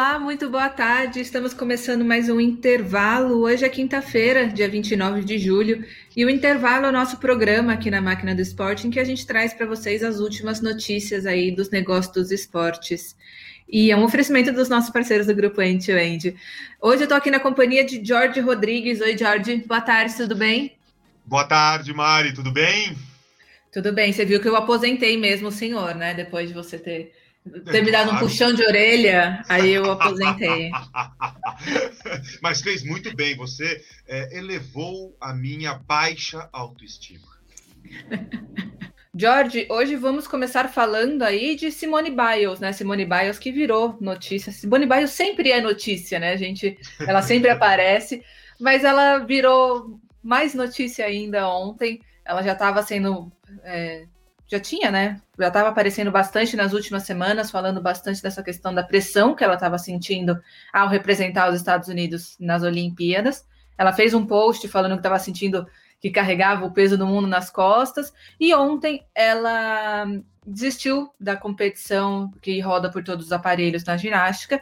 Olá, muito boa tarde. Estamos começando mais um intervalo. Hoje é quinta-feira, dia 29 de julho, e o intervalo é o nosso programa aqui na Máquina do Esporte, em que a gente traz para vocês as últimas notícias aí dos negócios dos esportes. E é um oferecimento dos nossos parceiros do grupo End to End. Hoje eu estou aqui na companhia de Jorge Rodrigues. Oi, Jorge. Boa tarde, tudo bem? Boa tarde, Mari. Tudo bem? Tudo bem. Você viu que eu aposentei mesmo o senhor, né? Depois de você ter ter me dado um puxão de orelha, aí eu aposentei. Mas fez muito bem, você é, elevou a minha baixa autoestima. George, hoje vamos começar falando aí de Simone Biles, né? Simone Biles que virou notícia. Simone Biles sempre é notícia, né, gente? Ela sempre aparece, mas ela virou mais notícia ainda ontem. Ela já estava sendo é, já tinha, né? Já estava aparecendo bastante nas últimas semanas, falando bastante dessa questão da pressão que ela estava sentindo ao representar os Estados Unidos nas Olimpíadas. Ela fez um post falando que estava sentindo que carregava o peso do mundo nas costas, e ontem ela desistiu da competição que roda por todos os aparelhos na ginástica.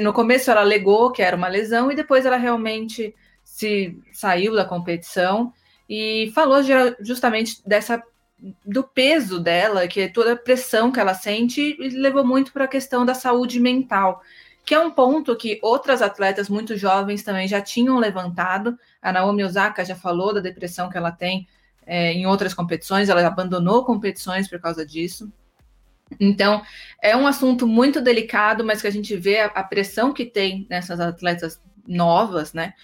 No começo ela alegou que era uma lesão e depois ela realmente se saiu da competição e falou justamente dessa do peso dela, que é toda a pressão que ela sente, levou muito para a questão da saúde mental, que é um ponto que outras atletas muito jovens também já tinham levantado. A Naomi Osaka já falou da depressão que ela tem é, em outras competições, ela abandonou competições por causa disso. Então, é um assunto muito delicado, mas que a gente vê a, a pressão que tem nessas atletas novas, né?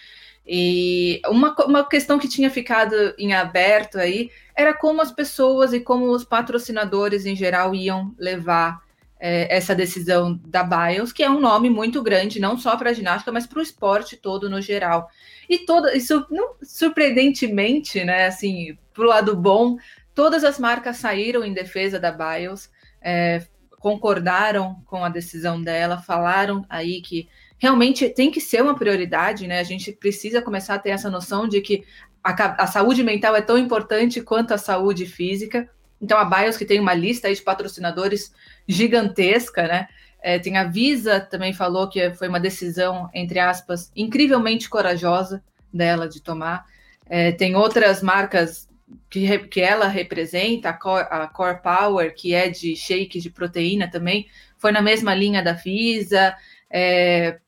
E uma, uma questão que tinha ficado em aberto aí era como as pessoas e como os patrocinadores em geral iam levar é, essa decisão da Bios, que é um nome muito grande, não só para a ginástica, mas para o esporte todo no geral. E toda, isso, não, surpreendentemente, né, assim, para o lado bom, todas as marcas saíram em defesa da Bios, é, concordaram com a decisão dela, falaram aí que realmente tem que ser uma prioridade, né? A gente precisa começar a ter essa noção de que a, a saúde mental é tão importante quanto a saúde física. Então, a BIOS, que tem uma lista de patrocinadores gigantesca, né? É, tem a Visa também falou que foi uma decisão, entre aspas, incrivelmente corajosa dela de tomar. É, tem outras marcas que, que ela representa, a Core, a Core Power, que é de shake de proteína também, foi na mesma linha da Visa. É,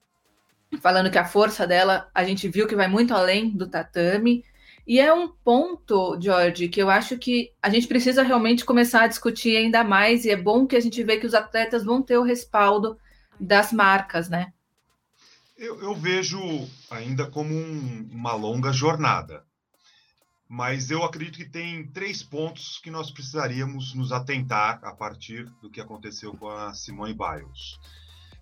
falando que a força dela, a gente viu que vai muito além do tatame. E é um ponto, George, que eu acho que a gente precisa realmente começar a discutir ainda mais, e é bom que a gente vê que os atletas vão ter o respaldo das marcas, né? Eu, eu vejo ainda como um, uma longa jornada, mas eu acredito que tem três pontos que nós precisaríamos nos atentar a partir do que aconteceu com a Simone Biles.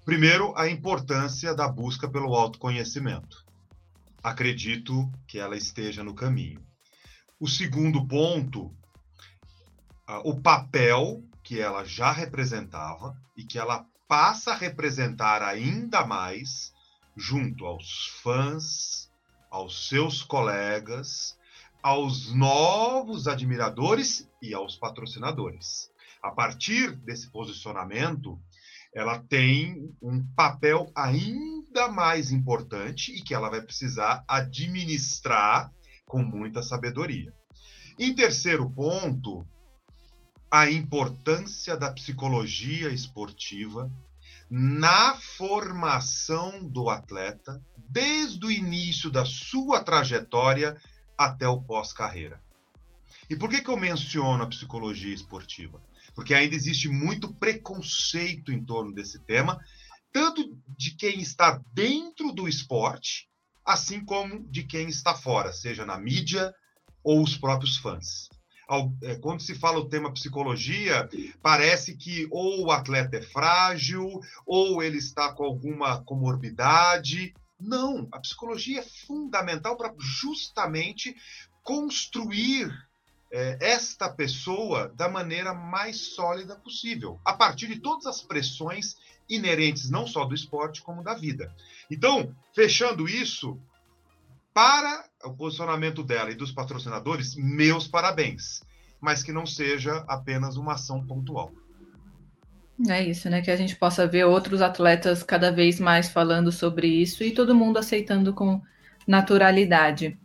Primeiro, a importância da busca pelo autoconhecimento. Acredito que ela esteja no caminho. O segundo ponto, o papel que ela já representava e que ela passa a representar ainda mais junto aos fãs, aos seus colegas, aos novos admiradores e aos patrocinadores. A partir desse posicionamento, ela tem um papel ainda mais importante e que ela vai precisar administrar com muita sabedoria. Em terceiro ponto, a importância da psicologia esportiva na formação do atleta, desde o início da sua trajetória até o pós-carreira. E por que, que eu menciono a psicologia esportiva? Porque ainda existe muito preconceito em torno desse tema, tanto de quem está dentro do esporte, assim como de quem está fora, seja na mídia ou os próprios fãs. É, quando se fala o tema psicologia, parece que ou o atleta é frágil, ou ele está com alguma comorbidade. Não, a psicologia é fundamental para justamente construir é, esta pessoa da maneira mais sólida possível, a partir de todas as pressões inerentes não só do esporte, como da vida. Então, fechando isso, para o posicionamento dela e dos patrocinadores, meus parabéns, mas que não seja apenas uma ação pontual. É isso, né? Que a gente possa ver outros atletas cada vez mais falando sobre isso e todo mundo aceitando com naturalidade.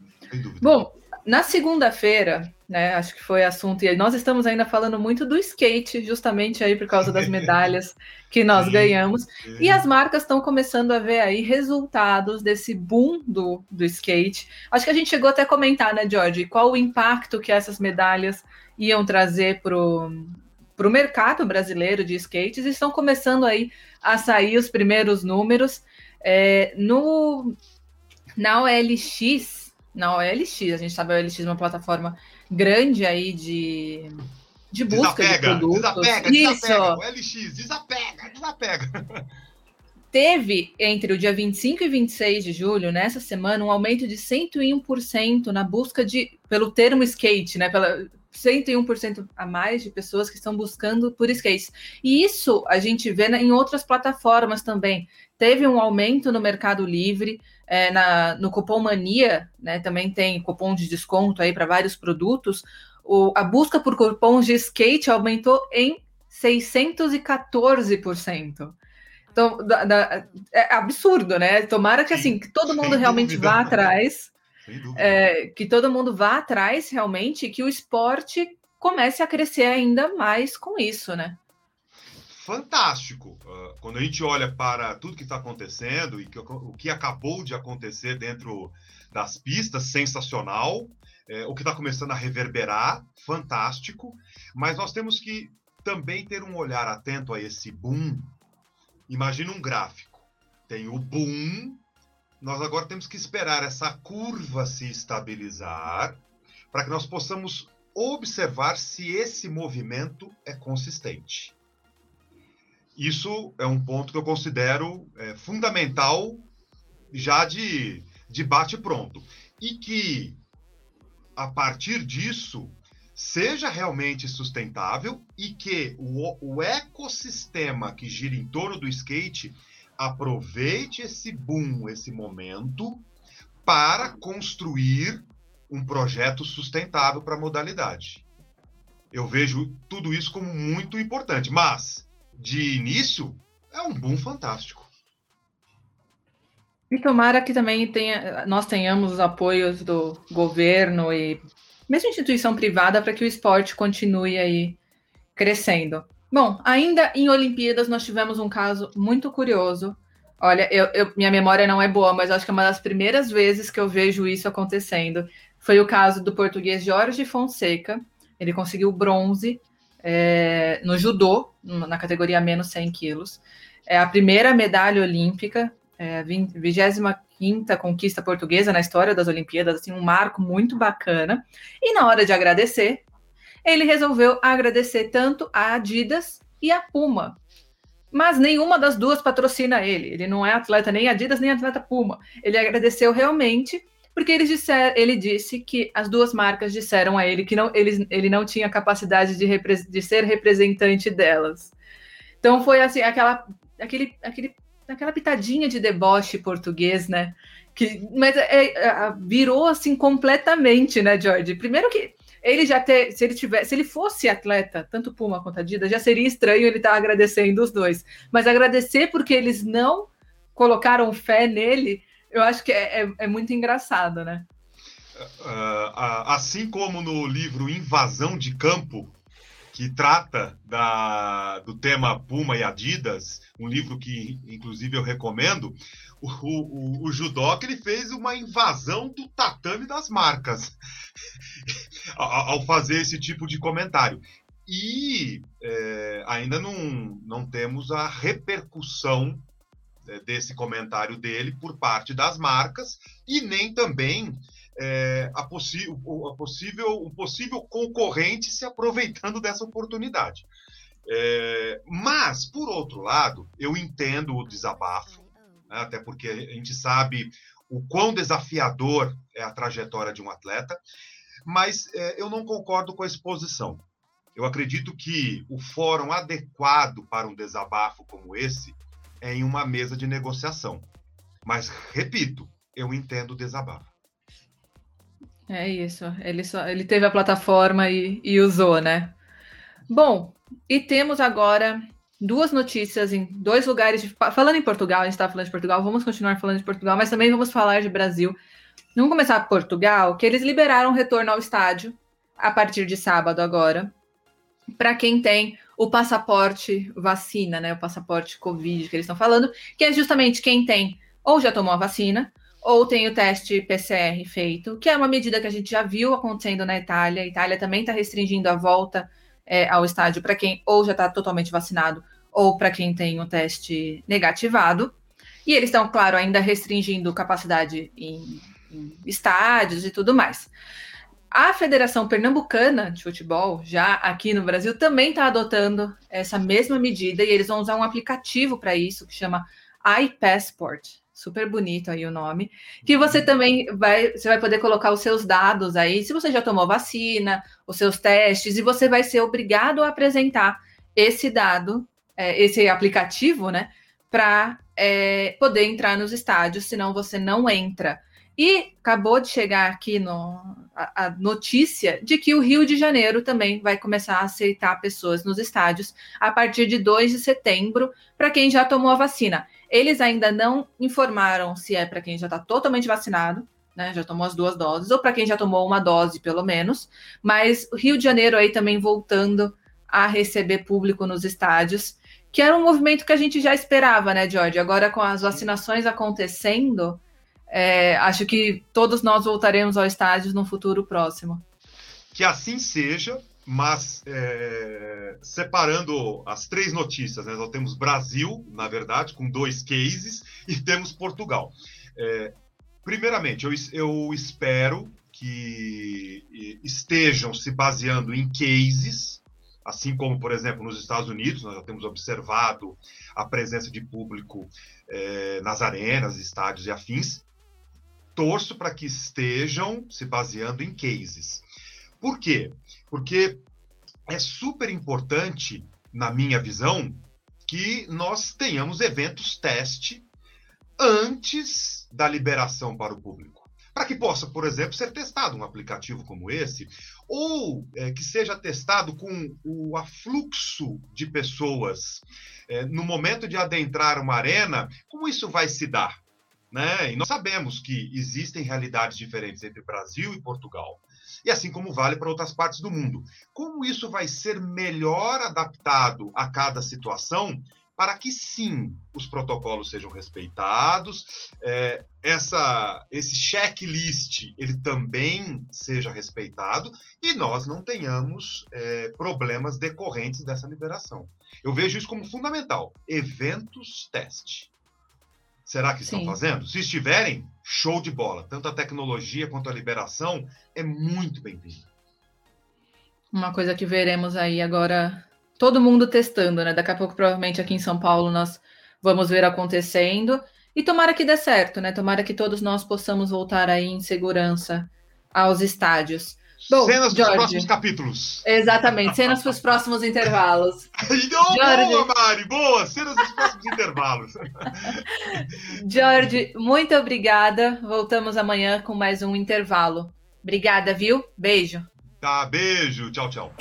Bom, na segunda-feira, né? Acho que foi assunto, e nós estamos ainda falando muito do skate, justamente aí por causa das medalhas que nós ganhamos. E as marcas estão começando a ver aí resultados desse boom do, do skate. Acho que a gente chegou até a comentar, né, George, qual o impacto que essas medalhas iam trazer para o mercado brasileiro de skates, e estão começando aí a sair os primeiros números. É, no, na OLX, na OLX, a gente sabe a OLX é uma plataforma grande aí de, de busca desapega, de produtos. Desapega, Isso. desapega, o LX, desapega, desapega. Teve entre o dia 25 e 26 de julho, nessa semana, um aumento de 101% na busca de pelo termo skate, né? Pela 101% a mais de pessoas que estão buscando por skates. E isso a gente vê em outras plataformas também. Teve um aumento no Mercado Livre, é, na, no Cupom Mania, né, também tem cupom de desconto aí para vários produtos, o, a busca por cupons de skate aumentou em 614%. Então, da, da, é absurdo, né? Tomara que assim, que todo mundo realmente dúvida. vá atrás, é, que todo mundo vá atrás realmente, que o esporte comece a crescer ainda mais com isso, né? Fantástico. Uh, quando a gente olha para tudo que está acontecendo e que, o que acabou de acontecer dentro das pistas, sensacional. É, o que está começando a reverberar, fantástico. Mas nós temos que também ter um olhar atento a esse boom. Imagina um gráfico. Tem o boom. Nós agora temos que esperar essa curva se estabilizar para que nós possamos observar se esse movimento é consistente. Isso é um ponto que eu considero é, fundamental já de, de bate-pronto. E que, a partir disso, seja realmente sustentável e que o, o ecossistema que gira em torno do skate aproveite esse boom, esse momento, para construir um projeto sustentável para a modalidade. Eu vejo tudo isso como muito importante, mas de início, é um boom fantástico. E tomara que também tenha, nós tenhamos os apoios do governo e mesmo instituição privada para que o esporte continue aí crescendo. Bom, ainda em Olimpíadas nós tivemos um caso muito curioso. Olha, eu, eu, minha memória não é boa, mas acho que é uma das primeiras vezes que eu vejo isso acontecendo. Foi o caso do português Jorge Fonseca. Ele conseguiu bronze é, no judô, na categoria menos 100 quilos. É a primeira medalha olímpica, é, 25 conquista portuguesa na história das Olimpíadas, assim, um marco muito bacana. E na hora de agradecer, ele resolveu agradecer tanto a Adidas e a Puma. Mas nenhuma das duas patrocina ele. Ele não é atleta nem Adidas nem atleta Puma. Ele agradeceu realmente porque eles disser, ele disse que as duas marcas disseram a ele que não, ele, ele não tinha capacidade de, repre, de ser representante delas. Então foi assim, aquela, aquele, aquele, aquela pitadinha de deboche português, né? Que, mas é, é, virou assim completamente, né, George? Primeiro que ele já ter, se ele tivesse, se ele fosse atleta, tanto Puma quanto Adidas, já seria estranho ele estar tá agradecendo os dois. Mas agradecer porque eles não colocaram fé nele eu acho que é, é, é muito engraçado, né? Uh, assim como no livro Invasão de Campo, que trata da, do tema Puma e Adidas, um livro que inclusive eu recomendo, o, o, o Judoca ele fez uma invasão do tatame das marcas ao fazer esse tipo de comentário. E é, ainda não, não temos a repercussão desse comentário dele por parte das marcas e nem também é, a, a possível, o possível concorrente se aproveitando dessa oportunidade. É, mas, por outro lado, eu entendo o desabafo, né, até porque a gente sabe o quão desafiador é a trajetória de um atleta, mas é, eu não concordo com a exposição. Eu acredito que o fórum adequado para um desabafo como esse em uma mesa de negociação. Mas, repito, eu entendo o desabafo. É isso. Ele, só, ele teve a plataforma e, e usou, né? Bom, e temos agora duas notícias em dois lugares. De... Falando em Portugal, a gente estava falando de Portugal, vamos continuar falando de Portugal, mas também vamos falar de Brasil. Vamos começar por Portugal, que eles liberaram retorno ao estádio a partir de sábado agora, para quem tem o passaporte vacina, né? O passaporte Covid que eles estão falando, que é justamente quem tem ou já tomou a vacina, ou tem o teste PCR feito, que é uma medida que a gente já viu acontecendo na Itália. A Itália também está restringindo a volta é, ao estádio para quem ou já está totalmente vacinado, ou para quem tem o teste negativado. E eles estão, claro, ainda restringindo capacidade em, em estádios e tudo mais. A Federação Pernambucana de Futebol, já aqui no Brasil, também está adotando essa mesma medida e eles vão usar um aplicativo para isso que chama iPassport. Super bonito aí o nome. Que você também vai, você vai poder colocar os seus dados aí, se você já tomou vacina, os seus testes, e você vai ser obrigado a apresentar esse dado, é, esse aplicativo, né, para é, poder entrar nos estádios, senão você não entra. E acabou de chegar aqui no, a, a, notícia de que o Rio de Janeiro também vai começar a aceitar pessoas nos estádios a partir de 2 de setembro, para quem já tomou a vacina. Eles ainda não informaram se é para quem já está totalmente vacinado, né, já tomou as duas doses, ou para quem já tomou uma dose, pelo menos. Mas o Rio de Janeiro aí também voltando a receber público nos estádios, que era um movimento que a gente já esperava, né, Jorge? Agora com as vacinações acontecendo é, acho que todos nós voltaremos ao estádio no futuro próximo. Que assim seja, mas é, separando as três notícias, né, nós temos Brasil, na verdade, com dois cases, e temos Portugal. É, primeiramente, eu, eu espero que estejam se baseando em cases, assim como, por exemplo, nos Estados Unidos, nós já temos observado a presença de público é, nas arenas, estádios e afins, torço para que estejam se baseando em cases. Por quê? Porque é super importante, na minha visão, que nós tenhamos eventos teste antes da liberação para o público. Para que possa, por exemplo, ser testado um aplicativo como esse, ou é, que seja testado com o afluxo de pessoas é, no momento de adentrar uma arena, como isso vai se dar? Né? E nós sabemos que existem realidades diferentes entre Brasil e Portugal, e assim como vale para outras partes do mundo. Como isso vai ser melhor adaptado a cada situação para que sim os protocolos sejam respeitados, é, essa, esse checklist ele também seja respeitado e nós não tenhamos é, problemas decorrentes dessa liberação. Eu vejo isso como fundamental. Eventos teste. Será que estão Sim. fazendo? Se estiverem, show de bola. Tanto a tecnologia quanto a liberação é muito bem-vinda. Uma coisa que veremos aí agora, todo mundo testando, né? Daqui a pouco, provavelmente aqui em São Paulo, nós vamos ver acontecendo. E tomara que dê certo, né? Tomara que todos nós possamos voltar aí em segurança aos estádios. Bom, cenas dos próximos capítulos. Exatamente, cenas para os próximos intervalos. oh, boa, Mari, boa! Cenas dos próximos intervalos. Jorge, muito obrigada. Voltamos amanhã com mais um intervalo. Obrigada, viu? Beijo. Tá, beijo. Tchau, tchau.